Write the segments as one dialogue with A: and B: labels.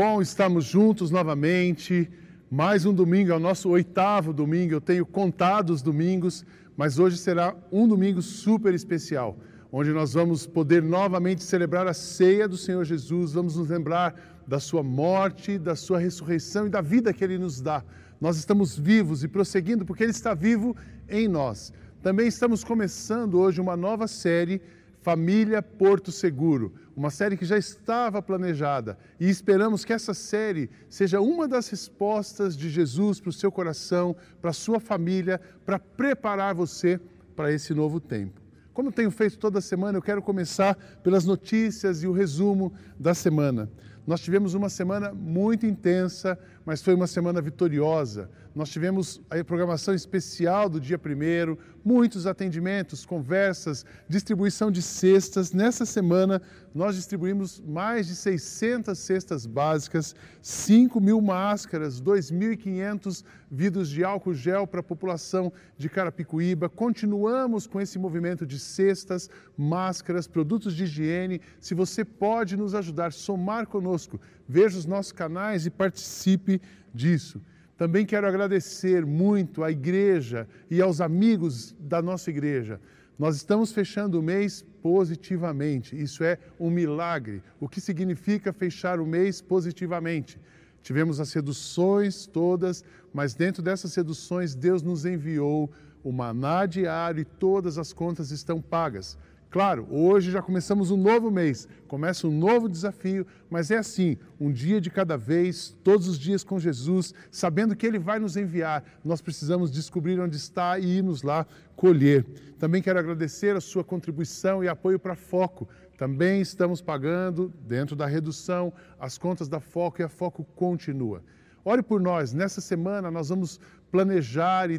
A: Bom estarmos juntos novamente. Mais um domingo, é o nosso oitavo domingo. Eu tenho contado os domingos, mas hoje será um domingo super especial, onde nós vamos poder novamente celebrar a ceia do Senhor Jesus. Vamos nos lembrar da sua morte, da sua ressurreição e da vida que ele nos dá. Nós estamos vivos e prosseguindo porque ele está vivo em nós. Também estamos começando hoje uma nova série Família Porto Seguro, uma série que já estava planejada e esperamos que essa série seja uma das respostas de Jesus para o seu coração, para a sua família, para preparar você para esse novo tempo. Como tenho feito toda semana, eu quero começar pelas notícias e o resumo da semana. Nós tivemos uma semana muito intensa, mas foi uma semana vitoriosa. Nós tivemos a programação especial do dia primeiro, muitos atendimentos, conversas, distribuição de cestas. Nessa semana, nós distribuímos mais de 600 cestas básicas, 5 mil máscaras, 2.500 vidros de álcool gel para a população de Carapicuíba. Continuamos com esse movimento de cestas, máscaras, produtos de higiene. Se você pode nos ajudar, somar conosco, veja os nossos canais e participe disso. Também quero agradecer muito à igreja e aos amigos da nossa igreja. Nós estamos fechando o mês positivamente. Isso é um milagre. O que significa fechar o mês positivamente? Tivemos as seduções todas, mas dentro dessas seduções Deus nos enviou o maná diário e todas as contas estão pagas. Claro, hoje já começamos um novo mês, começa um novo desafio, mas é assim, um dia de cada vez, todos os dias com Jesus, sabendo que Ele vai nos enviar. Nós precisamos descobrir onde está e irmos lá colher. Também quero agradecer a sua contribuição e apoio para Foco. Também estamos pagando, dentro da redução, as contas da Foco e a Foco continua. Ore por nós. Nessa semana nós vamos planejar e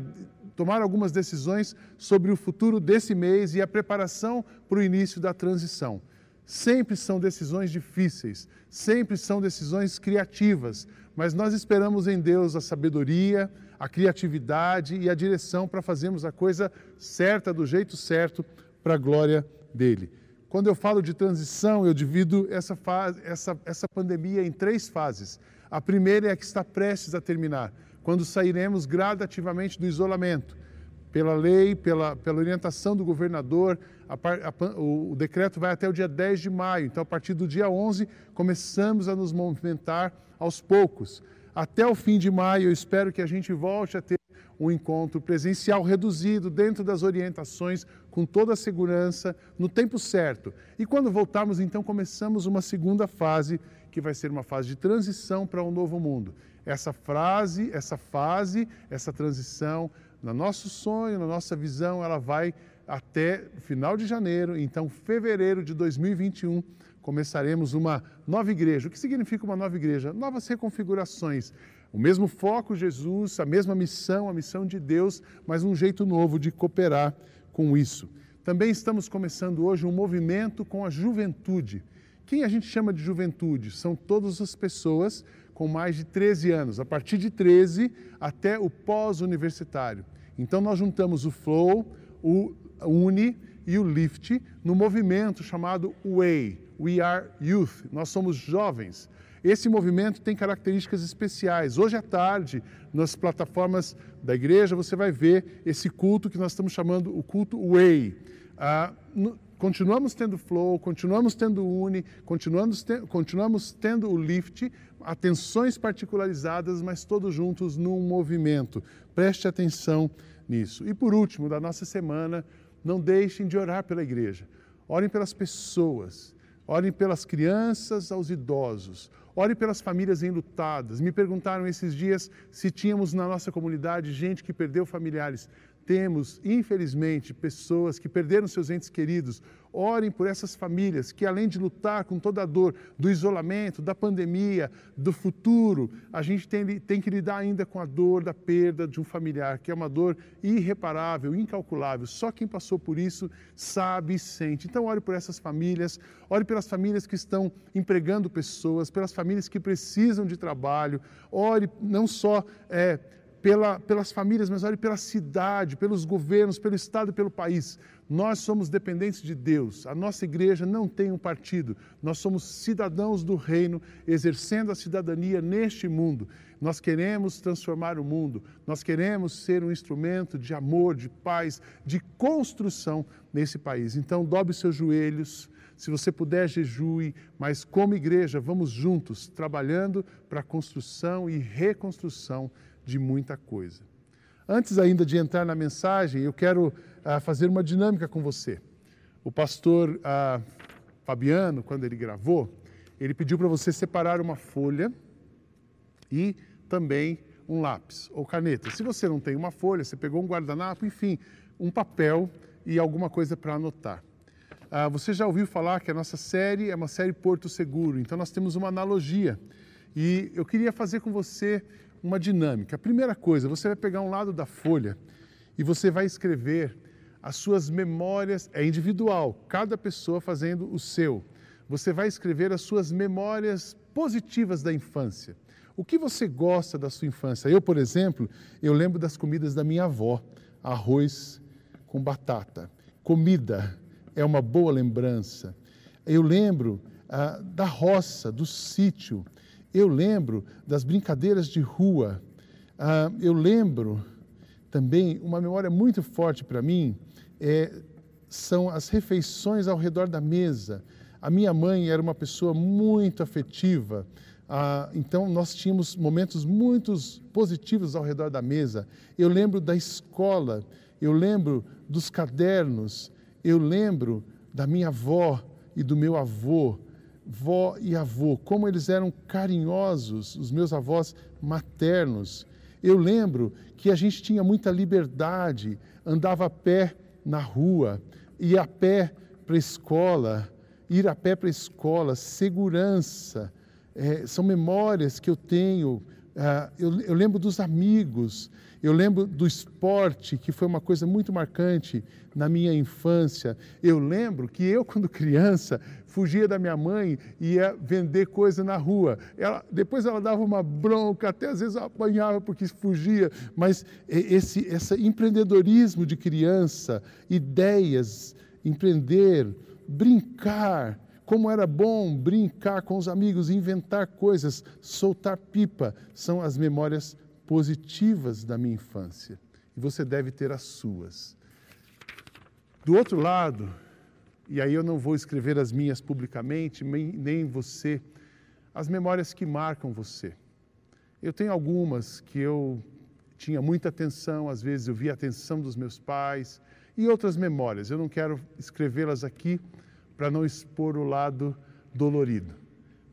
A: tomar algumas decisões sobre o futuro desse mês e a preparação para o início da transição. Sempre são decisões difíceis, sempre são decisões criativas, mas nós esperamos em Deus a sabedoria, a criatividade e a direção para fazermos a coisa certa, do jeito certo, para a glória dele. Quando eu falo de transição, eu divido essa, fase, essa, essa pandemia em três fases. A primeira é a que está prestes a terminar, quando sairemos gradativamente do isolamento. Pela lei, pela, pela orientação do governador, a, a, o, o decreto vai até o dia 10 de maio. Então, a partir do dia 11, começamos a nos movimentar aos poucos. Até o fim de maio, eu espero que a gente volte a ter um encontro presencial reduzido, dentro das orientações, com toda a segurança, no tempo certo. E quando voltarmos, então, começamos uma segunda fase, que vai ser uma fase de transição para um novo mundo. Essa frase, essa fase, essa transição, no nosso sonho, na nossa visão, ela vai até final de janeiro, então fevereiro de 2021 começaremos uma nova igreja. O que significa uma nova igreja? Novas reconfigurações. O mesmo foco, Jesus, a mesma missão, a missão de Deus, mas um jeito novo de cooperar com isso. Também estamos começando hoje um movimento com a juventude. Quem a gente chama de juventude? São todas as pessoas com mais de 13 anos, a partir de 13 até o pós-universitário. Então nós juntamos o Flow, o Uni e o Lift no movimento chamado WAY, We Are Youth. Nós somos jovens. Esse movimento tem características especiais. Hoje à tarde, nas plataformas da igreja, você vai ver esse culto que nós estamos chamando o culto Way. Ah, continuamos tendo Flow, continuamos tendo Uni, continuamos, te, continuamos tendo o Lift, atenções particularizadas, mas todos juntos num movimento. Preste atenção nisso. E por último, da nossa semana, não deixem de orar pela igreja. Orem pelas pessoas, orem pelas crianças aos idosos, Ore pelas famílias enlutadas. Me perguntaram esses dias se tínhamos na nossa comunidade gente que perdeu familiares temos, infelizmente, pessoas que perderam seus entes queridos. Orem por essas famílias que, além de lutar com toda a dor do isolamento, da pandemia, do futuro, a gente tem, tem que lidar ainda com a dor da perda de um familiar, que é uma dor irreparável, incalculável. Só quem passou por isso sabe e sente. Então, ore por essas famílias, ore pelas famílias que estão empregando pessoas, pelas famílias que precisam de trabalho, ore não só. É, pela, pelas famílias, mas ore pela cidade, pelos governos, pelo Estado e pelo país. Nós somos dependentes de Deus. A nossa igreja não tem um partido. Nós somos cidadãos do reino, exercendo a cidadania neste mundo. Nós queremos transformar o mundo. Nós queremos ser um instrumento de amor, de paz, de construção nesse país. Então, dobre seus joelhos. Se você puder, jejue, mas como igreja, vamos juntos, trabalhando para a construção e reconstrução de muita coisa. Antes ainda de entrar na mensagem, eu quero ah, fazer uma dinâmica com você. O pastor ah, Fabiano, quando ele gravou, ele pediu para você separar uma folha e também um lápis ou caneta. Se você não tem uma folha, você pegou um guardanapo, enfim, um papel e alguma coisa para anotar. Ah, você já ouviu falar que a nossa série é uma série Porto Seguro, então nós temos uma analogia. E eu queria fazer com você uma dinâmica. A primeira coisa, você vai pegar um lado da folha e você vai escrever as suas memórias, é individual, cada pessoa fazendo o seu. Você vai escrever as suas memórias positivas da infância. O que você gosta da sua infância? Eu, por exemplo, eu lembro das comidas da minha avó, arroz com batata. Comida é uma boa lembrança. Eu lembro ah, da roça, do sítio. Eu lembro das brincadeiras de rua. Ah, eu lembro também, uma memória muito forte para mim, é, são as refeições ao redor da mesa. A minha mãe era uma pessoa muito afetiva, ah, então nós tínhamos momentos muito positivos ao redor da mesa. Eu lembro da escola, eu lembro dos cadernos, eu lembro da minha avó e do meu avô vó e avô, como eles eram carinhosos, os meus avós maternos. Eu lembro que a gente tinha muita liberdade, andava a pé na rua, ia a pé para a escola, ir a pé para a escola, segurança. É, são memórias que eu tenho. Uh, eu, eu lembro dos amigos, eu lembro do esporte, que foi uma coisa muito marcante na minha infância. Eu lembro que eu, quando criança, fugia da minha mãe e ia vender coisa na rua. Ela, depois ela dava uma bronca, até às vezes eu apanhava porque fugia, mas esse, esse empreendedorismo de criança, ideias, empreender, brincar, como era bom brincar com os amigos, inventar coisas, soltar pipa, são as memórias positivas da minha infância. E você deve ter as suas. Do outro lado, e aí eu não vou escrever as minhas publicamente, nem você, as memórias que marcam você. Eu tenho algumas que eu tinha muita atenção, às vezes eu via a atenção dos meus pais, e outras memórias. Eu não quero escrevê-las aqui para não expor o lado dolorido.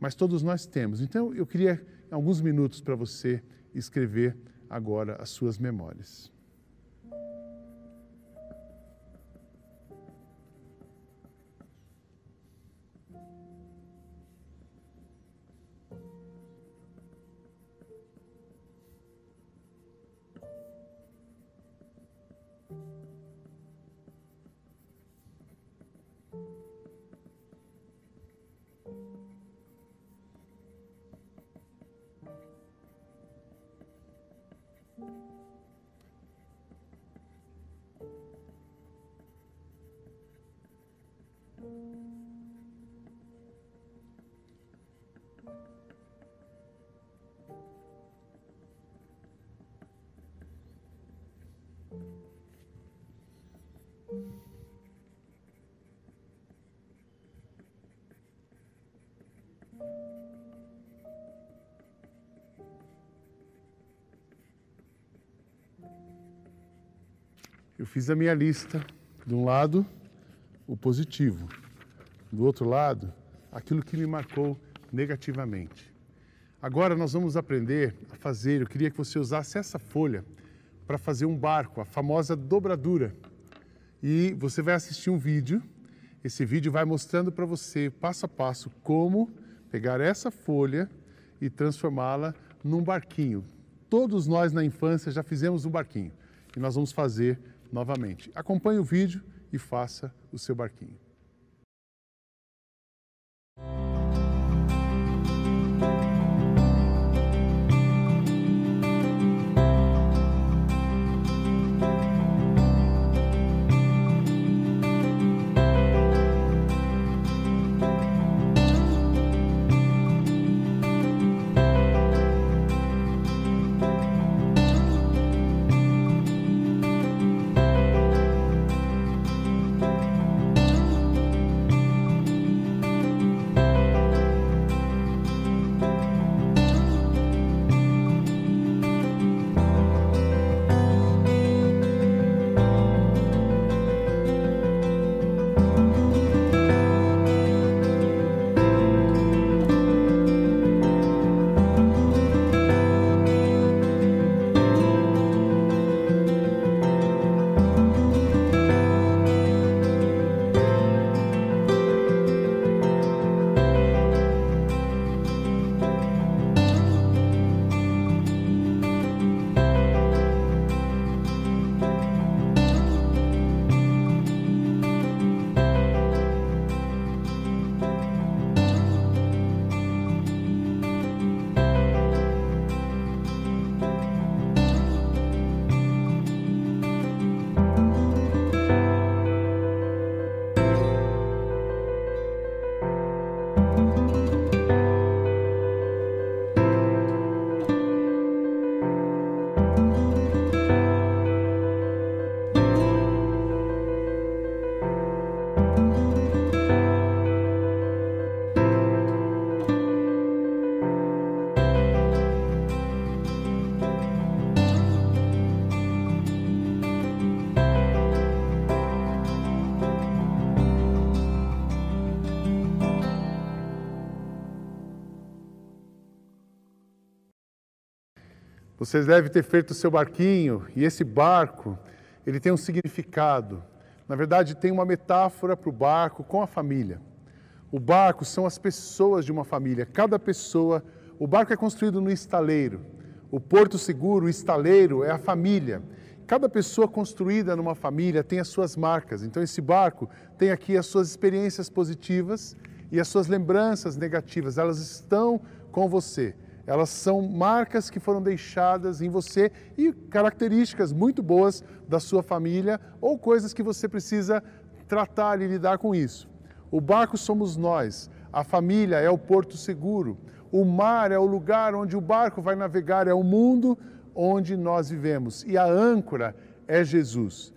A: Mas todos nós temos. Então eu queria alguns minutos para você escrever agora as suas memórias. Eu fiz a minha lista. De um lado, o positivo. Do outro lado, aquilo que me marcou negativamente. Agora nós vamos aprender a fazer. Eu queria que você usasse essa folha para fazer um barco, a famosa dobradura. E você vai assistir um vídeo. Esse vídeo vai mostrando para você, passo a passo, como pegar essa folha e transformá-la num barquinho. Todos nós na infância já fizemos um barquinho e nós vamos fazer novamente. Acompanhe o vídeo e faça o seu barquinho. Vocês devem ter feito o seu barquinho e esse barco, ele tem um significado. Na verdade, tem uma metáfora para o barco com a família. O barco são as pessoas de uma família, cada pessoa. O barco é construído no estaleiro. O porto seguro, o estaleiro, é a família. Cada pessoa construída numa família tem as suas marcas. Então, esse barco tem aqui as suas experiências positivas e as suas lembranças negativas. Elas estão com você elas são marcas que foram deixadas em você e características muito boas da sua família ou coisas que você precisa tratar e lidar com isso. O barco somos nós, a família é o porto seguro, o mar é o lugar onde o barco vai navegar, é o mundo onde nós vivemos e a âncora é Jesus.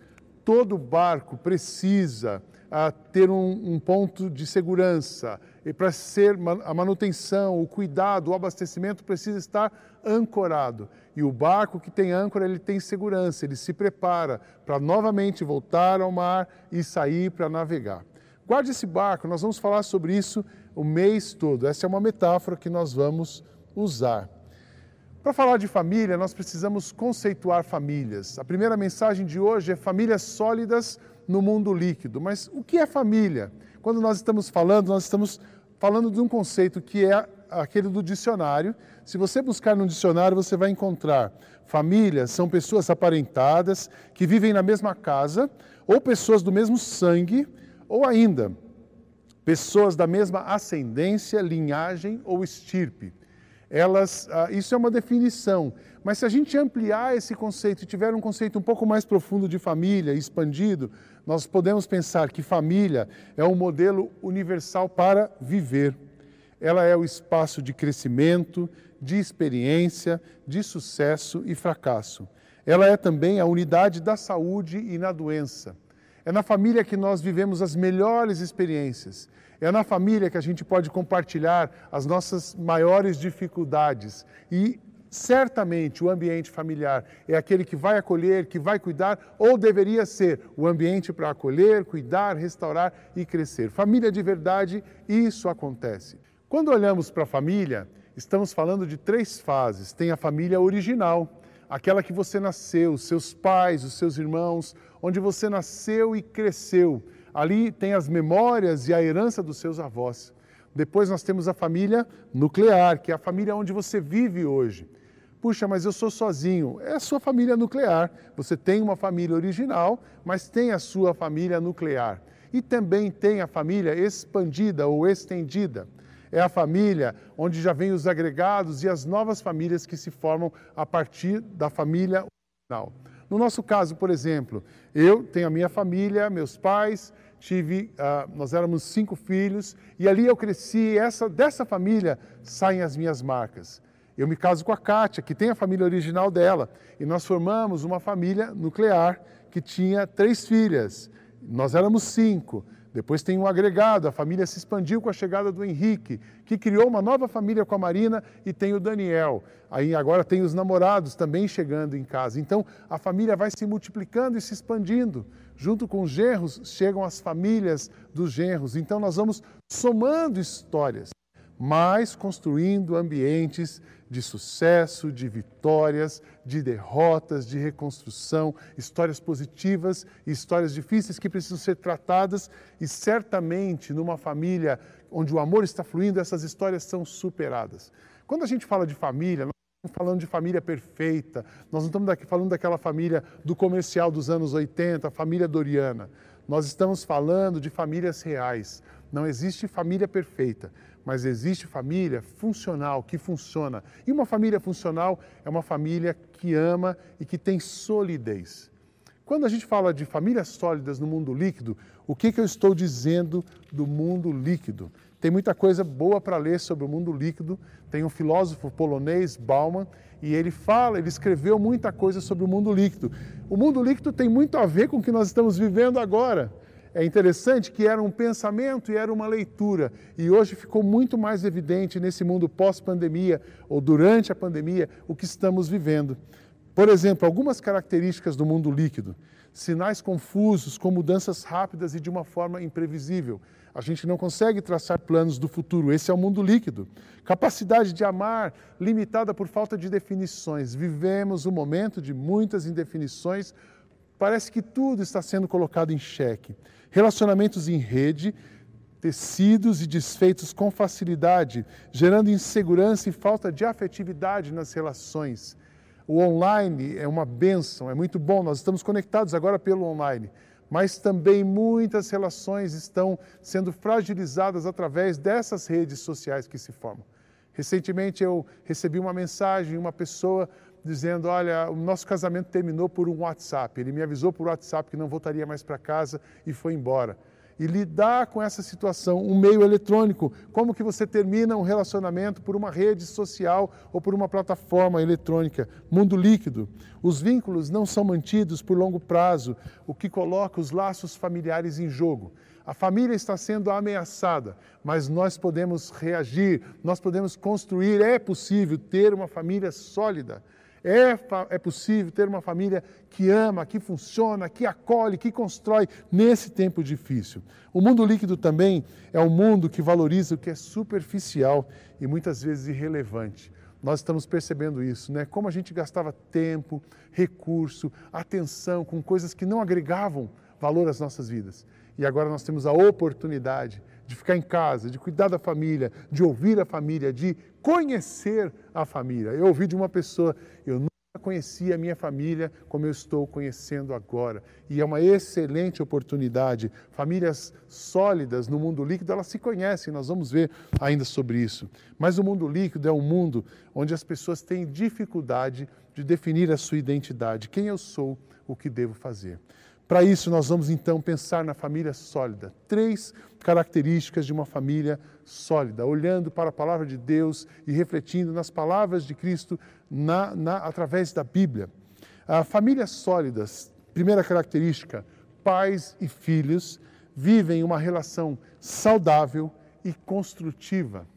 A: Todo barco precisa uh, ter um, um ponto de segurança, e para ser a manutenção, o cuidado, o abastecimento precisa estar ancorado. E o barco que tem âncora, ele tem segurança, ele se prepara para novamente voltar ao mar e sair para navegar. Guarde esse barco, nós vamos falar sobre isso o mês todo. Essa é uma metáfora que nós vamos usar. Para falar de família, nós precisamos conceituar famílias. A primeira mensagem de hoje é famílias sólidas no mundo líquido. Mas o que é família? Quando nós estamos falando, nós estamos falando de um conceito que é aquele do dicionário. Se você buscar no dicionário, você vai encontrar famílias são pessoas aparentadas que vivem na mesma casa, ou pessoas do mesmo sangue, ou ainda pessoas da mesma ascendência, linhagem ou estirpe. Elas, ah, isso é uma definição, mas se a gente ampliar esse conceito e tiver um conceito um pouco mais profundo de família, expandido, nós podemos pensar que família é um modelo universal para viver. Ela é o espaço de crescimento, de experiência, de sucesso e fracasso. ela é também a unidade da saúde e na doença. É na família que nós vivemos as melhores experiências. É na família que a gente pode compartilhar as nossas maiores dificuldades. E certamente o ambiente familiar é aquele que vai acolher, que vai cuidar, ou deveria ser o ambiente para acolher, cuidar, restaurar e crescer. Família de verdade, isso acontece. Quando olhamos para a família, estamos falando de três fases. Tem a família original, aquela que você nasceu, seus pais, os seus irmãos, onde você nasceu e cresceu. Ali tem as memórias e a herança dos seus avós. Depois nós temos a família nuclear, que é a família onde você vive hoje. Puxa, mas eu sou sozinho. É a sua família nuclear. Você tem uma família original, mas tem a sua família nuclear. E também tem a família expandida ou estendida. É a família onde já vem os agregados e as novas famílias que se formam a partir da família original. No nosso caso, por exemplo, eu tenho a minha família, meus pais, tive, uh, nós éramos cinco filhos e ali eu cresci. Essa dessa família saem as minhas marcas. Eu me caso com a Kátia, que tem a família original dela, e nós formamos uma família nuclear que tinha três filhas. Nós éramos cinco. Depois tem um agregado, a família se expandiu com a chegada do Henrique, que criou uma nova família com a Marina, e tem o Daniel. Aí agora tem os namorados também chegando em casa. Então a família vai se multiplicando e se expandindo. Junto com os genros chegam as famílias dos genros. Então nós vamos somando histórias mas construindo ambientes de sucesso, de vitórias, de derrotas, de reconstrução, histórias positivas e histórias difíceis que precisam ser tratadas e certamente numa família onde o amor está fluindo, essas histórias são superadas. Quando a gente fala de família, nós estamos falando de família perfeita, nós não estamos falando daquela família do comercial dos anos 80, a família Doriana. Nós estamos falando de famílias reais. Não existe família perfeita mas existe família funcional, que funciona. E uma família funcional é uma família que ama e que tem solidez. Quando a gente fala de famílias sólidas no mundo líquido, o que, que eu estou dizendo do mundo líquido? Tem muita coisa boa para ler sobre o mundo líquido. Tem um filósofo polonês, Bauman, e ele fala, ele escreveu muita coisa sobre o mundo líquido. O mundo líquido tem muito a ver com o que nós estamos vivendo agora. É interessante que era um pensamento e era uma leitura, e hoje ficou muito mais evidente nesse mundo pós-pandemia ou durante a pandemia o que estamos vivendo. Por exemplo, algumas características do mundo líquido: sinais confusos com mudanças rápidas e de uma forma imprevisível. A gente não consegue traçar planos do futuro, esse é o mundo líquido. Capacidade de amar limitada por falta de definições. Vivemos um momento de muitas indefinições, parece que tudo está sendo colocado em xeque relacionamentos em rede, tecidos e desfeitos com facilidade, gerando insegurança e falta de afetividade nas relações. O online é uma benção, é muito bom, nós estamos conectados agora pelo online, mas também muitas relações estão sendo fragilizadas através dessas redes sociais que se formam. Recentemente eu recebi uma mensagem, uma pessoa dizendo: Olha, o nosso casamento terminou por um WhatsApp. Ele me avisou por WhatsApp que não voltaria mais para casa e foi embora. E lidar com essa situação, um meio eletrônico, como que você termina um relacionamento por uma rede social ou por uma plataforma eletrônica, mundo líquido. Os vínculos não são mantidos por longo prazo, o que coloca os laços familiares em jogo. A família está sendo ameaçada, mas nós podemos reagir, nós podemos construir, é possível ter uma família sólida. É, é possível ter uma família que ama, que funciona, que acolhe, que constrói nesse tempo difícil. O mundo líquido também é um mundo que valoriza o que é superficial e muitas vezes irrelevante. Nós estamos percebendo isso, né? Como a gente gastava tempo, recurso, atenção com coisas que não agregavam valor às nossas vidas. E agora nós temos a oportunidade de ficar em casa, de cuidar da família, de ouvir a família, de conhecer a família. Eu ouvi de uma pessoa, eu nunca conhecia a minha família como eu estou conhecendo agora. E é uma excelente oportunidade. Famílias sólidas no mundo líquido, elas se conhecem, nós vamos ver ainda sobre isso. Mas o mundo líquido é um mundo onde as pessoas têm dificuldade de definir a sua identidade. Quem eu sou, o que devo fazer. Para isso, nós vamos então pensar na família sólida. Três características de uma família sólida, olhando para a palavra de Deus e refletindo nas palavras de Cristo na, na, através da Bíblia. Famílias sólidas, primeira característica, pais e filhos vivem uma relação saudável e construtiva.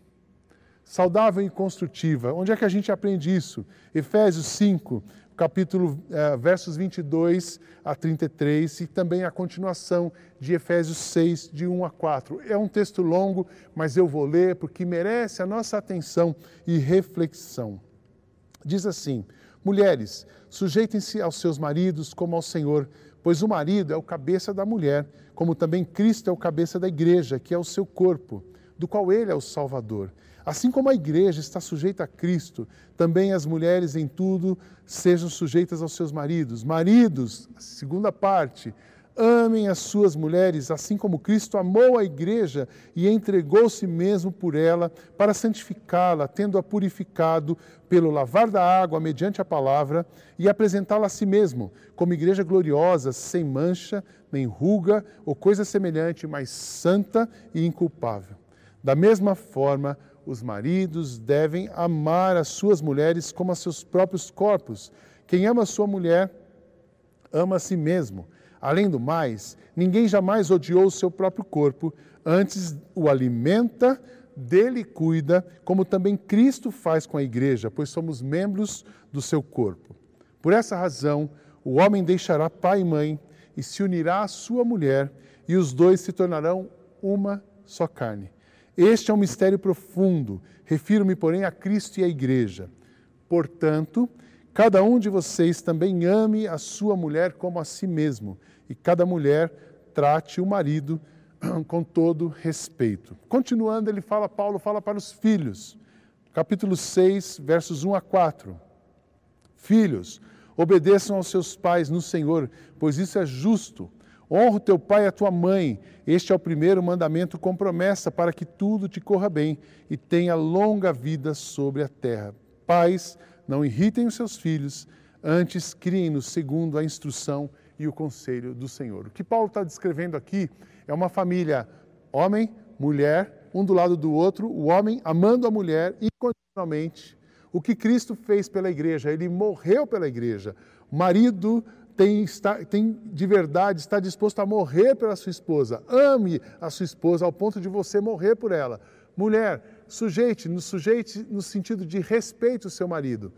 A: Saudável e construtiva. Onde é que a gente aprende isso? Efésios 5, capítulo, eh, versos 22 a 33 e também a continuação de Efésios 6, de 1 a 4. É um texto longo, mas eu vou ler porque merece a nossa atenção e reflexão. Diz assim: Mulheres, sujeitem-se aos seus maridos como ao Senhor, pois o marido é o cabeça da mulher, como também Cristo é o cabeça da igreja, que é o seu corpo, do qual ele é o Salvador. Assim como a igreja está sujeita a Cristo, também as mulheres em tudo sejam sujeitas aos seus maridos. Maridos, segunda parte, amem as suas mulheres, assim como Cristo amou a igreja e entregou-se mesmo por ela para santificá-la, tendo-a purificado pelo lavar da água mediante a palavra e apresentá-la a si mesmo, como igreja gloriosa, sem mancha, nem ruga ou coisa semelhante, mas santa e inculpável. Da mesma forma, os maridos devem amar as suas mulheres como a seus próprios corpos. Quem ama sua mulher, ama a si mesmo. Além do mais, ninguém jamais odiou o seu próprio corpo, antes o alimenta, dele cuida, como também Cristo faz com a igreja, pois somos membros do seu corpo. Por essa razão, o homem deixará pai e mãe e se unirá à sua mulher, e os dois se tornarão uma só carne. Este é um mistério profundo. Refiro-me, porém, a Cristo e à Igreja. Portanto, cada um de vocês também ame a sua mulher como a si mesmo, e cada mulher trate o marido com todo respeito. Continuando, ele fala, Paulo fala para os filhos. Capítulo 6, versos 1 a 4. Filhos, obedeçam aos seus pais no Senhor, pois isso é justo. Honra o teu pai e a tua mãe. Este é o primeiro mandamento com promessa para que tudo te corra bem e tenha longa vida sobre a terra. Pais, não irritem os seus filhos, antes criem-nos segundo a instrução e o conselho do Senhor. O que Paulo está descrevendo aqui é uma família, homem, mulher, um do lado do outro, o homem amando a mulher incondicionalmente. O que Cristo fez pela igreja, ele morreu pela igreja. Marido tem, está, tem de verdade, está disposto a morrer pela sua esposa. Ame a sua esposa ao ponto de você morrer por ela. Mulher, sujeite, no sujeite no sentido de respeite o seu marido.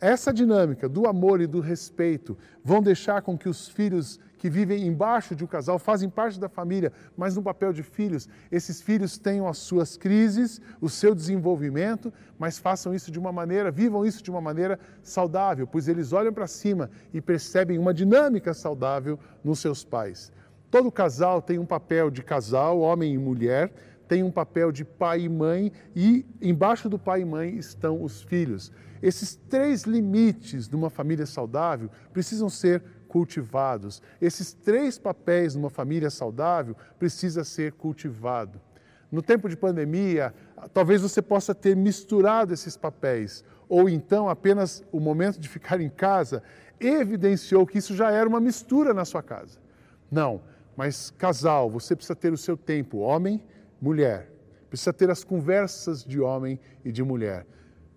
A: Essa dinâmica do amor e do respeito vão deixar com que os filhos que vivem embaixo de um casal fazem parte da família, mas no papel de filhos, esses filhos tenham as suas crises, o seu desenvolvimento, mas façam isso de uma maneira, vivam isso de uma maneira saudável, pois eles olham para cima e percebem uma dinâmica saudável nos seus pais. Todo casal tem um papel de casal, homem e mulher, tem um papel de pai e mãe, e embaixo do pai e mãe estão os filhos. Esses três limites de uma família saudável precisam ser cultivados. Esses três papéis numa família saudável precisa ser cultivado. No tempo de pandemia, talvez você possa ter misturado esses papéis, ou então apenas o momento de ficar em casa evidenciou que isso já era uma mistura na sua casa. Não, mas casal, você precisa ter o seu tempo, homem mulher. Precisa ter as conversas de homem e de mulher.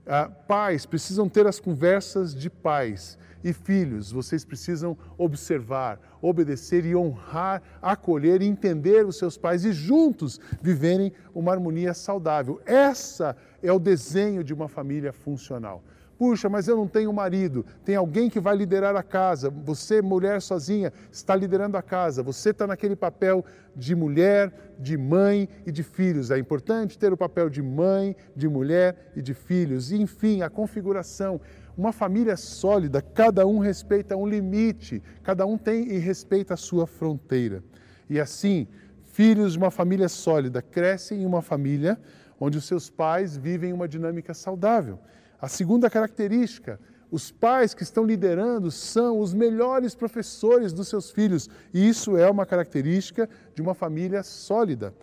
A: Ah, pais precisam ter as conversas de pais. E filhos, vocês precisam observar, obedecer e honrar, acolher e entender os seus pais e juntos viverem uma harmonia saudável. Essa é o desenho de uma família funcional. Puxa, mas eu não tenho marido. Tem alguém que vai liderar a casa. Você, mulher sozinha, está liderando a casa. Você está naquele papel de mulher, de mãe e de filhos. É importante ter o papel de mãe, de mulher e de filhos. E, enfim, a configuração. Uma família sólida, cada um respeita um limite, cada um tem e respeita a sua fronteira. E assim, filhos de uma família sólida crescem em uma família onde os seus pais vivem uma dinâmica saudável. A segunda característica, os pais que estão liderando são os melhores professores dos seus filhos, e isso é uma característica de uma família sólida.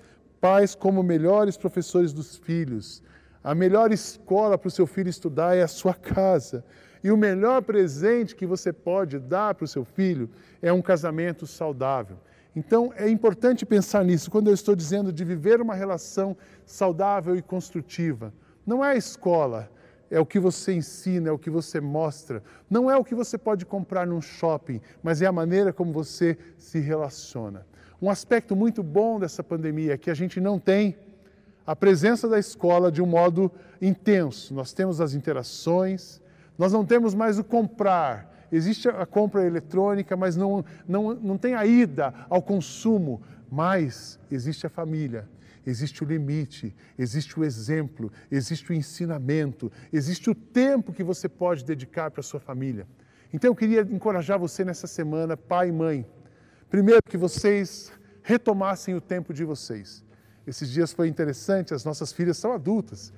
A: Pais como melhores professores dos filhos. A melhor escola para o seu filho estudar é a sua casa. E o melhor presente que você pode dar para o seu filho é um casamento saudável. Então é importante pensar nisso quando eu estou dizendo de viver uma relação saudável e construtiva. Não é a escola, é o que você ensina, é o que você mostra. Não é o que você pode comprar num shopping, mas é a maneira como você se relaciona. Um aspecto muito bom dessa pandemia é que a gente não tem a presença da escola de um modo intenso. Nós temos as interações, nós não temos mais o comprar. Existe a compra eletrônica, mas não, não, não tem a ida ao consumo. Mas existe a família existe o limite, existe o exemplo, existe o ensinamento, existe o tempo que você pode dedicar para a sua família. Então eu queria encorajar você nessa semana, pai e mãe. Primeiro, que vocês retomassem o tempo de vocês. Esses dias foi interessante, as nossas filhas são adultas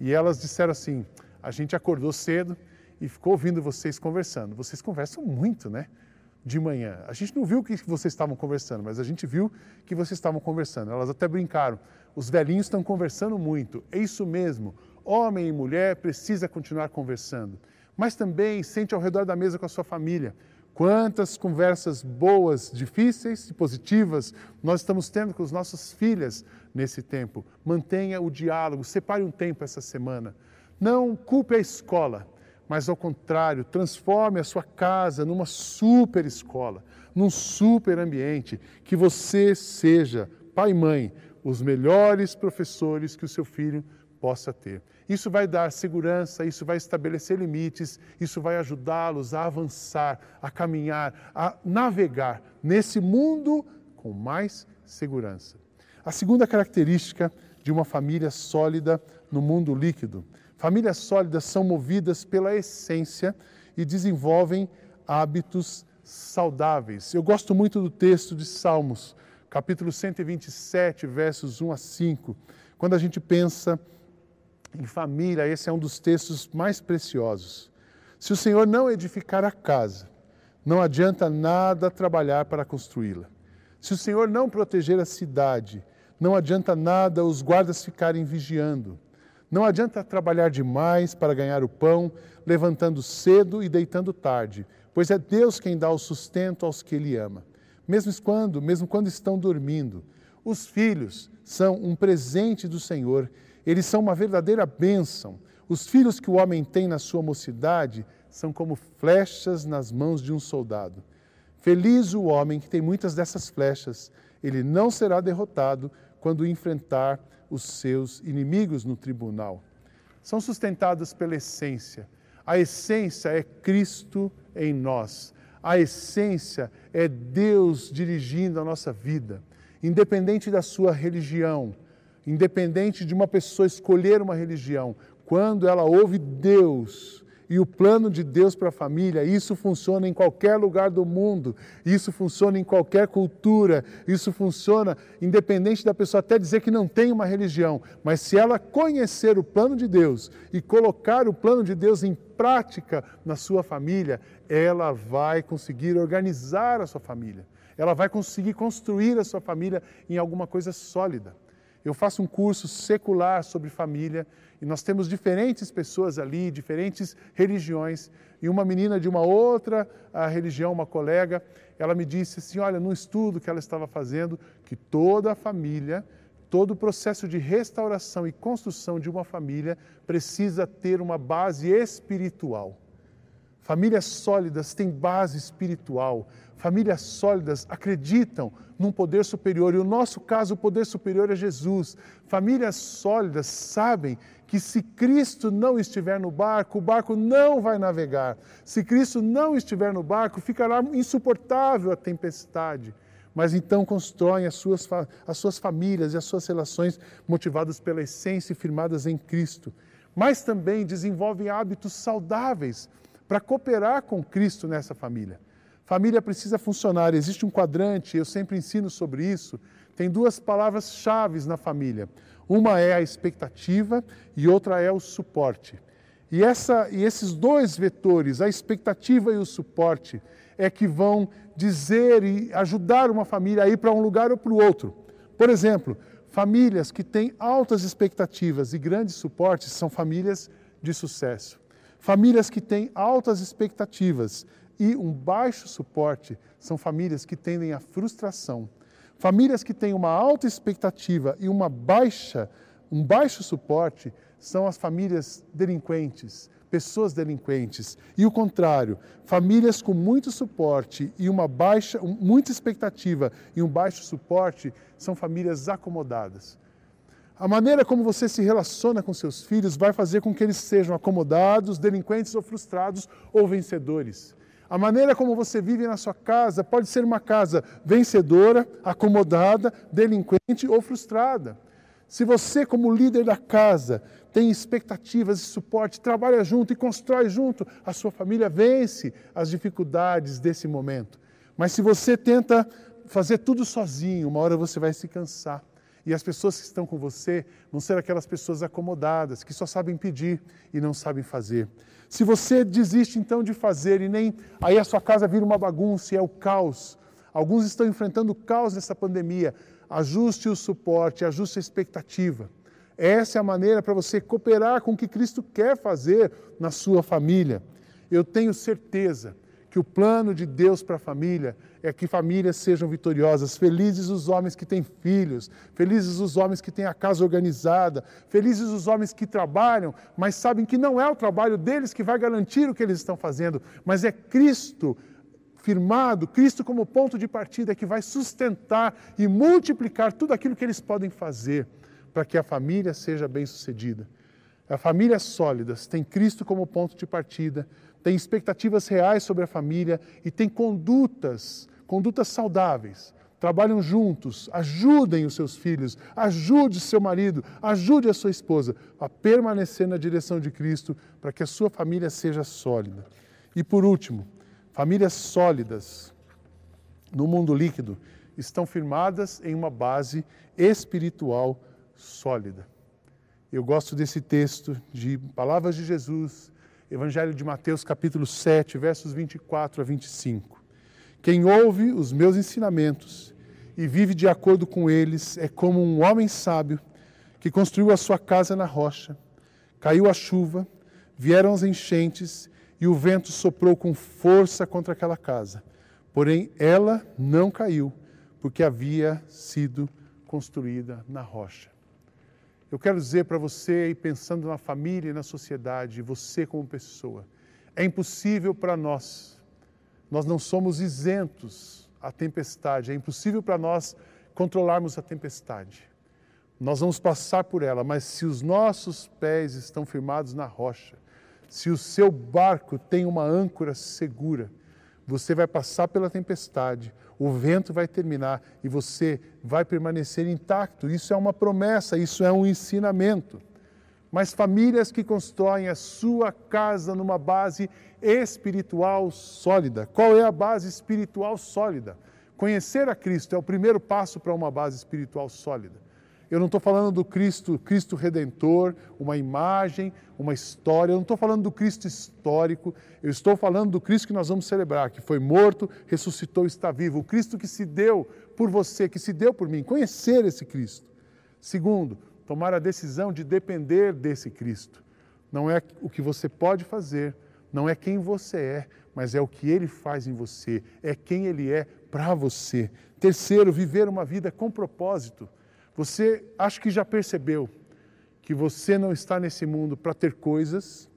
A: e elas disseram assim: a gente acordou cedo e ficou ouvindo vocês conversando. Vocês conversam muito, né? de manhã. A gente não viu que vocês estavam conversando, mas a gente viu que vocês estavam conversando. Elas até brincaram. Os velhinhos estão conversando muito. É isso mesmo. Homem e mulher precisa continuar conversando. Mas também sente ao redor da mesa com a sua família. Quantas conversas boas, difíceis e positivas nós estamos tendo com as nossas filhas nesse tempo. Mantenha o diálogo, separe um tempo essa semana. Não culpe a escola mas ao contrário, transforme a sua casa numa super escola, num super ambiente, que você seja, pai e mãe, os melhores professores que o seu filho possa ter. Isso vai dar segurança, isso vai estabelecer limites, isso vai ajudá-los a avançar, a caminhar, a navegar nesse mundo com mais segurança. A segunda característica de uma família sólida no mundo líquido Famílias sólidas são movidas pela essência e desenvolvem hábitos saudáveis. Eu gosto muito do texto de Salmos, capítulo 127, versos 1 a 5. Quando a gente pensa em família, esse é um dos textos mais preciosos. Se o Senhor não edificar a casa, não adianta nada trabalhar para construí-la. Se o Senhor não proteger a cidade, não adianta nada os guardas ficarem vigiando. Não adianta trabalhar demais para ganhar o pão, levantando cedo e deitando tarde, pois é Deus quem dá o sustento aos que Ele ama, mesmo quando, mesmo quando estão dormindo. Os filhos são um presente do Senhor, eles são uma verdadeira bênção. Os filhos que o homem tem na sua mocidade são como flechas nas mãos de um soldado. Feliz o homem que tem muitas dessas flechas, ele não será derrotado quando enfrentar os seus inimigos no tribunal. São sustentadas pela essência. A essência é Cristo em nós. A essência é Deus dirigindo a nossa vida. Independente da sua religião, independente de uma pessoa escolher uma religião, quando ela ouve Deus, e o plano de Deus para a família, isso funciona em qualquer lugar do mundo, isso funciona em qualquer cultura, isso funciona independente da pessoa até dizer que não tem uma religião, mas se ela conhecer o plano de Deus e colocar o plano de Deus em prática na sua família, ela vai conseguir organizar a sua família, ela vai conseguir construir a sua família em alguma coisa sólida. Eu faço um curso secular sobre família e nós temos diferentes pessoas ali, diferentes religiões. E uma menina de uma outra ah, religião, uma colega, ela me disse assim: olha, no estudo que ela estava fazendo, que toda a família, todo o processo de restauração e construção de uma família precisa ter uma base espiritual. Famílias sólidas têm base espiritual. Famílias sólidas acreditam num poder superior, e o nosso caso, o poder superior é Jesus. Famílias sólidas sabem que se Cristo não estiver no barco, o barco não vai navegar. Se Cristo não estiver no barco, ficará insuportável a tempestade. Mas então constroem as suas, as suas famílias e as suas relações motivadas pela essência e firmadas em Cristo. Mas também desenvolvem hábitos saudáveis para cooperar com Cristo nessa família. Família precisa funcionar, existe um quadrante, eu sempre ensino sobre isso. Tem duas palavras-chave na família. Uma é a expectativa e outra é o suporte. E, essa, e esses dois vetores, a expectativa e o suporte, é que vão dizer e ajudar uma família a ir para um lugar ou para o outro. Por exemplo, famílias que têm altas expectativas e grandes suportes são famílias de sucesso. Famílias que têm altas expectativas e um baixo suporte são famílias que tendem à frustração. Famílias que têm uma alta expectativa e uma baixa Um baixo suporte são as famílias delinquentes, pessoas delinquentes. E o contrário, famílias com muito suporte e uma baixa, muita expectativa e um baixo suporte são famílias acomodadas. A maneira como você se relaciona com seus filhos vai fazer com que eles sejam acomodados, delinquentes ou frustrados ou vencedores. A maneira como você vive na sua casa pode ser uma casa vencedora, acomodada, delinquente ou frustrada. Se você, como líder da casa, tem expectativas e suporte, trabalha junto e constrói junto, a sua família vence as dificuldades desse momento. Mas se você tenta fazer tudo sozinho, uma hora você vai se cansar. E as pessoas que estão com você vão ser aquelas pessoas acomodadas, que só sabem pedir e não sabem fazer. Se você desiste então de fazer e nem. Aí a sua casa vira uma bagunça e é o caos. Alguns estão enfrentando o caos nessa pandemia. Ajuste o suporte, ajuste a expectativa. Essa é a maneira para você cooperar com o que Cristo quer fazer na sua família. Eu tenho certeza que o plano de Deus para a família é que famílias sejam vitoriosas. Felizes os homens que têm filhos, felizes os homens que têm a casa organizada, felizes os homens que trabalham, mas sabem que não é o trabalho deles que vai garantir o que eles estão fazendo, mas é Cristo firmado, Cristo como ponto de partida que vai sustentar e multiplicar tudo aquilo que eles podem fazer para que a família seja bem-sucedida. As famílias sólidas têm Cristo como ponto de partida, têm expectativas reais sobre a família e têm condutas, condutas saudáveis. Trabalham juntos, ajudem os seus filhos, ajude seu marido, ajude a sua esposa a permanecer na direção de Cristo para que a sua família seja sólida. E por último, famílias sólidas no mundo líquido estão firmadas em uma base espiritual sólida. Eu gosto desse texto de palavras de Jesus Evangelho de Mateus, capítulo 7, versos 24 a 25. Quem ouve os meus ensinamentos e vive de acordo com eles é como um homem sábio que construiu a sua casa na rocha. Caiu a chuva, vieram as enchentes e o vento soprou com força contra aquela casa. Porém, ela não caiu, porque havia sido construída na rocha. Eu quero dizer para você, e pensando na família e na sociedade, você como pessoa, é impossível para nós, nós não somos isentos à tempestade, é impossível para nós controlarmos a tempestade. Nós vamos passar por ela, mas se os nossos pés estão firmados na rocha, se o seu barco tem uma âncora segura, você vai passar pela tempestade, o vento vai terminar e você vai permanecer intacto. Isso é uma promessa, isso é um ensinamento. Mas famílias que constroem a sua casa numa base espiritual sólida. Qual é a base espiritual sólida? Conhecer a Cristo é o primeiro passo para uma base espiritual sólida. Eu não estou falando do Cristo, Cristo redentor, uma imagem, uma história. Eu não estou falando do Cristo histórico. Eu estou falando do Cristo que nós vamos celebrar, que foi morto, ressuscitou está vivo. O Cristo que se deu por você, que se deu por mim. Conhecer esse Cristo. Segundo, tomar a decisão de depender desse Cristo. Não é o que você pode fazer, não é quem você é, mas é o que ele faz em você, é quem ele é para você. Terceiro, viver uma vida com propósito. Você acho que já percebeu que você não está nesse mundo para ter coisas,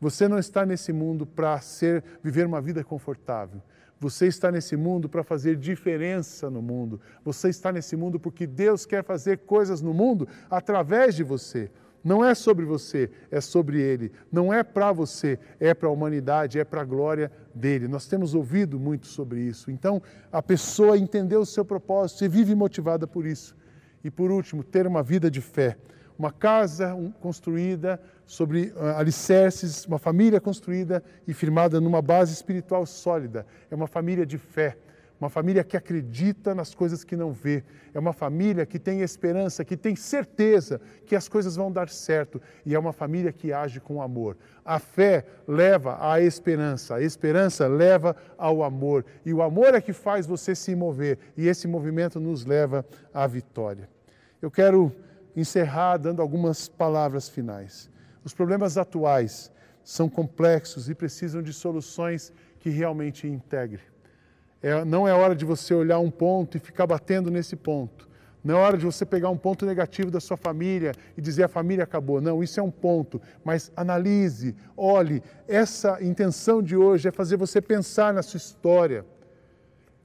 A: você não está nesse mundo para ser viver uma vida confortável. Você está nesse mundo para fazer diferença no mundo. Você está nesse mundo porque Deus quer fazer coisas no mundo através de você. Não é sobre você, é sobre Ele. Não é para você, é para a humanidade, é para a glória dele. Nós temos ouvido muito sobre isso. Então, a pessoa entendeu o seu propósito e vive motivada por isso. E por último, ter uma vida de fé. Uma casa construída sobre uh, alicerces, uma família construída e firmada numa base espiritual sólida. É uma família de fé, uma família que acredita nas coisas que não vê. É uma família que tem esperança, que tem certeza que as coisas vão dar certo. E é uma família que age com amor. A fé leva à esperança, a esperança leva ao amor. E o amor é que faz você se mover. E esse movimento nos leva à vitória. Eu quero encerrar dando algumas palavras finais. Os problemas atuais são complexos e precisam de soluções que realmente integrem. É, não é hora de você olhar um ponto e ficar batendo nesse ponto. Não é hora de você pegar um ponto negativo da sua família e dizer a família acabou. Não, isso é um ponto. Mas analise, olhe. Essa intenção de hoje é fazer você pensar na sua história.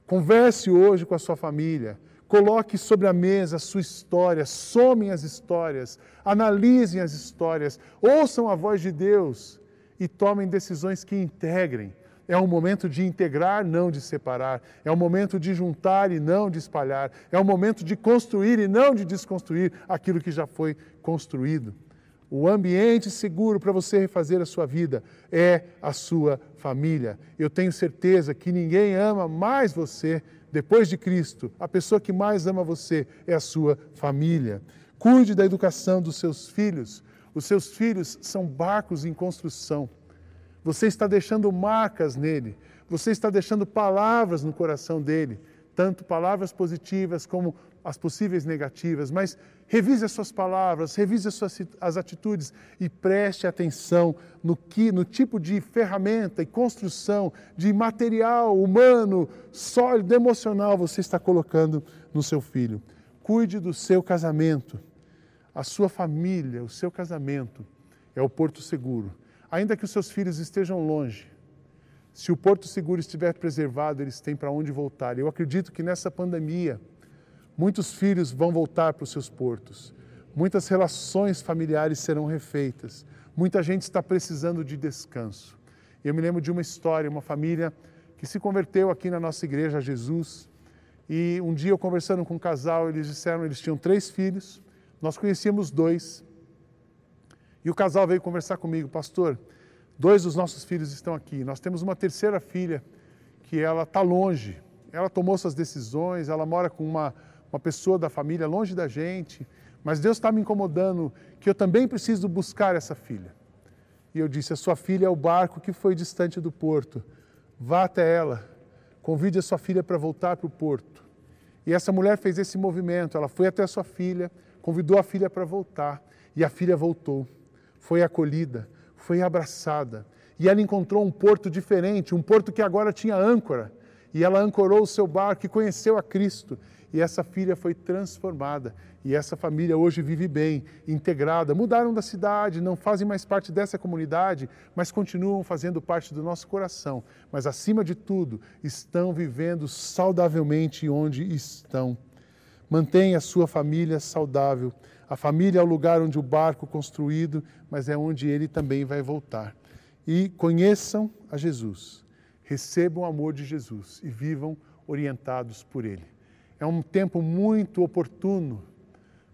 A: Converse hoje com a sua família. Coloque sobre a mesa a sua história. Somem as histórias. Analisem as histórias. Ouçam a voz de Deus e tomem decisões que integrem é um momento de integrar, não de separar. É um momento de juntar e não de espalhar. É um momento de construir e não de desconstruir aquilo que já foi construído. O ambiente seguro para você refazer a sua vida é a sua família. Eu tenho certeza que ninguém ama mais você depois de Cristo. A pessoa que mais ama você é a sua família. Cuide da educação dos seus filhos. Os seus filhos são barcos em construção. Você está deixando marcas nele. Você está deixando palavras no coração dele, tanto palavras positivas como as possíveis negativas. Mas revise as suas palavras, revise as suas as atitudes e preste atenção no que, no tipo de ferramenta e construção de material humano, sólido, emocional você está colocando no seu filho. Cuide do seu casamento. A sua família, o seu casamento é o porto seguro Ainda que os seus filhos estejam longe, se o porto seguro estiver preservado, eles têm para onde voltar. Eu acredito que nessa pandemia, muitos filhos vão voltar para os seus portos, muitas relações familiares serão refeitas, muita gente está precisando de descanso. Eu me lembro de uma história, uma família que se converteu aqui na nossa igreja a Jesus. E um dia eu conversando com um casal, eles disseram, eles tinham três filhos, nós conhecíamos dois. E o casal veio conversar comigo, pastor. Dois dos nossos filhos estão aqui. Nós temos uma terceira filha que ela está longe. Ela tomou suas decisões, ela mora com uma, uma pessoa da família longe da gente. Mas Deus está me incomodando que eu também preciso buscar essa filha. E eu disse: A sua filha é o barco que foi distante do porto. Vá até ela, convide a sua filha para voltar para o porto. E essa mulher fez esse movimento. Ela foi até a sua filha, convidou a filha para voltar. E a filha voltou foi acolhida, foi abraçada. E ela encontrou um porto diferente, um porto que agora tinha âncora. E ela ancorou o seu barco e conheceu a Cristo. E essa filha foi transformada. E essa família hoje vive bem, integrada. Mudaram da cidade, não fazem mais parte dessa comunidade, mas continuam fazendo parte do nosso coração. Mas, acima de tudo, estão vivendo saudavelmente onde estão. Mantenha a sua família saudável. A família é o lugar onde o barco construído, mas é onde ele também vai voltar. E conheçam a Jesus, recebam o amor de Jesus e vivam orientados por ele. É um tempo muito oportuno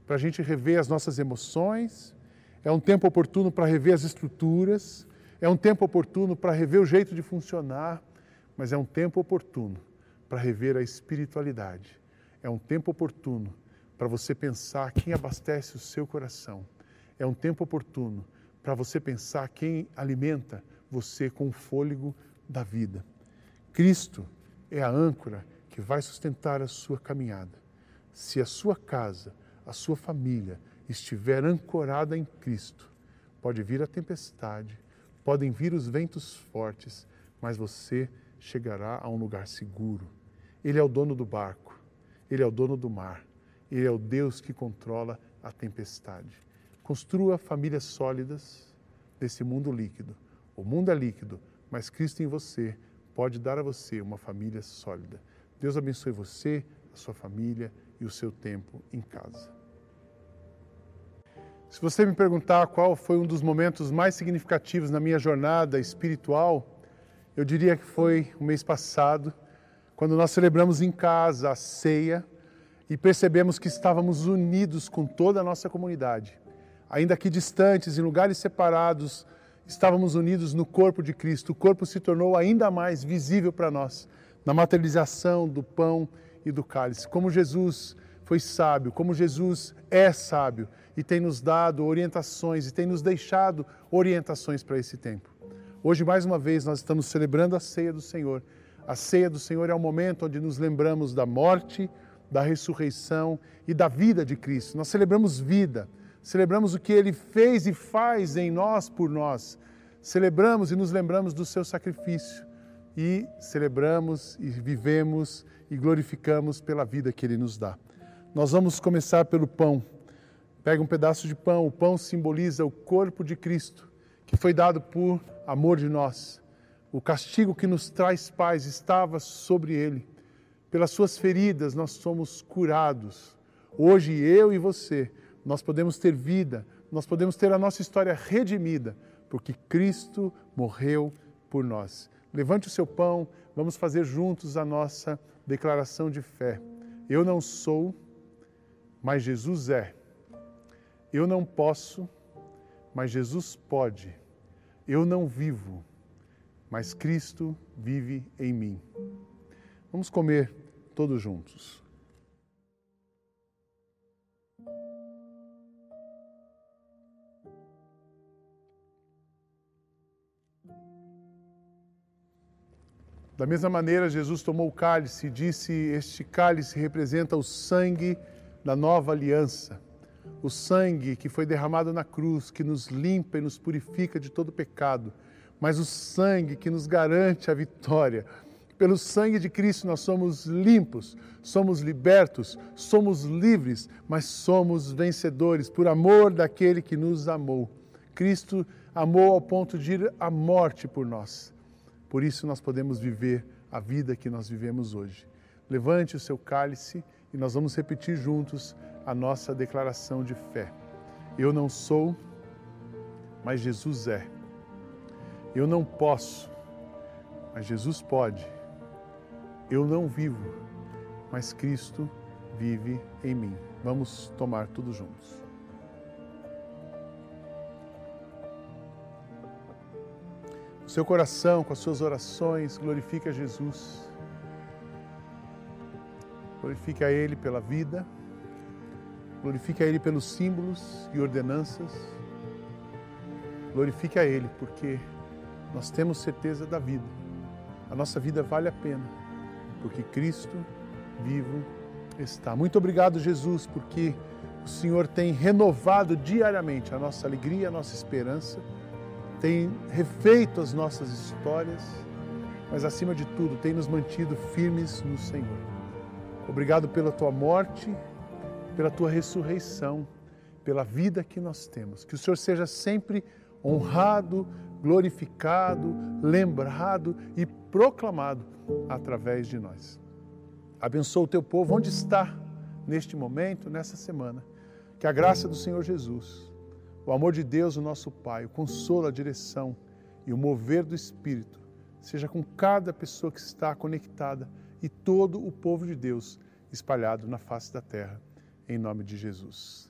A: para a gente rever as nossas emoções, é um tempo oportuno para rever as estruturas, é um tempo oportuno para rever o jeito de funcionar, mas é um tempo oportuno para rever a espiritualidade. É um tempo oportuno para você pensar quem abastece o seu coração. É um tempo oportuno para você pensar quem alimenta você com o fôlego da vida. Cristo é a âncora que vai sustentar a sua caminhada. Se a sua casa, a sua família estiver ancorada em Cristo, pode vir a tempestade, podem vir os ventos fortes, mas você chegará a um lugar seguro. Ele é o dono do barco, ele é o dono do mar. Ele é o Deus que controla a tempestade. Construa famílias sólidas nesse mundo líquido. O mundo é líquido, mas Cristo em você pode dar a você uma família sólida. Deus abençoe você, a sua família e o seu tempo em casa. Se você me perguntar qual foi um dos momentos mais significativos na minha jornada espiritual, eu diria que foi o mês passado, quando nós celebramos em casa a ceia e percebemos que estávamos unidos com toda a nossa comunidade. Ainda que distantes, em lugares separados, estávamos unidos no corpo de Cristo. O corpo se tornou ainda mais visível para nós na materialização do pão e do cálice. Como Jesus foi sábio, como Jesus é sábio e tem nos dado orientações e tem nos deixado orientações para esse tempo. Hoje, mais uma vez, nós estamos celebrando a ceia do Senhor. A ceia do Senhor é o momento onde nos lembramos da morte, da ressurreição e da vida de Cristo. Nós celebramos vida, celebramos o que ele fez e faz em nós por nós. Celebramos e nos lembramos do seu sacrifício e celebramos e vivemos e glorificamos pela vida que ele nos dá. Nós vamos começar pelo pão. Pega um pedaço de pão, o pão simboliza o corpo de Cristo, que foi dado por amor de nós. O castigo que nos traz paz estava sobre ele. Pelas suas feridas nós somos curados. Hoje eu e você, nós podemos ter vida, nós podemos ter a nossa história redimida, porque Cristo morreu por nós. Levante o seu pão, vamos fazer juntos a nossa declaração de fé. Eu não sou mas Jesus é. Eu não posso, mas Jesus pode. Eu não vivo, mas Cristo vive em mim. Vamos comer todos juntos. Da mesma maneira, Jesus tomou o cálice e disse: Este cálice representa o sangue da nova aliança, o sangue que foi derramado na cruz, que nos limpa e nos purifica de todo pecado, mas o sangue que nos garante a vitória. Pelo sangue de Cristo nós somos limpos, somos libertos, somos livres, mas somos vencedores por amor daquele que nos amou. Cristo amou ao ponto de ir à morte por nós. Por isso nós podemos viver a vida que nós vivemos hoje. Levante o seu cálice e nós vamos repetir juntos a nossa declaração de fé. Eu não sou, mas Jesus é. Eu não posso, mas Jesus pode. Eu não vivo, mas Cristo vive em mim. Vamos tomar tudo juntos. O seu coração, com as suas orações, glorifica Jesus. Glorifique a Ele pela vida, glorifique a Ele pelos símbolos e ordenanças, glorifique a Ele porque nós temos certeza da vida. A nossa vida vale a pena, porque Cristo vivo está. Muito obrigado, Jesus, porque o Senhor tem renovado diariamente a nossa alegria, a nossa esperança, tem refeito as nossas histórias, mas acima de tudo, tem nos mantido firmes no Senhor. Obrigado pela tua morte, pela tua ressurreição, pela vida que nós temos. Que o Senhor seja sempre honrado, glorificado, lembrado e proclamado através de nós. Abençoa o teu povo onde está neste momento, nessa semana. Que a graça do Senhor Jesus, o amor de Deus, o nosso Pai, o consolo, a direção e o mover do Espírito seja com cada pessoa que está conectada e todo o povo de Deus espalhado na face da terra, em nome de Jesus.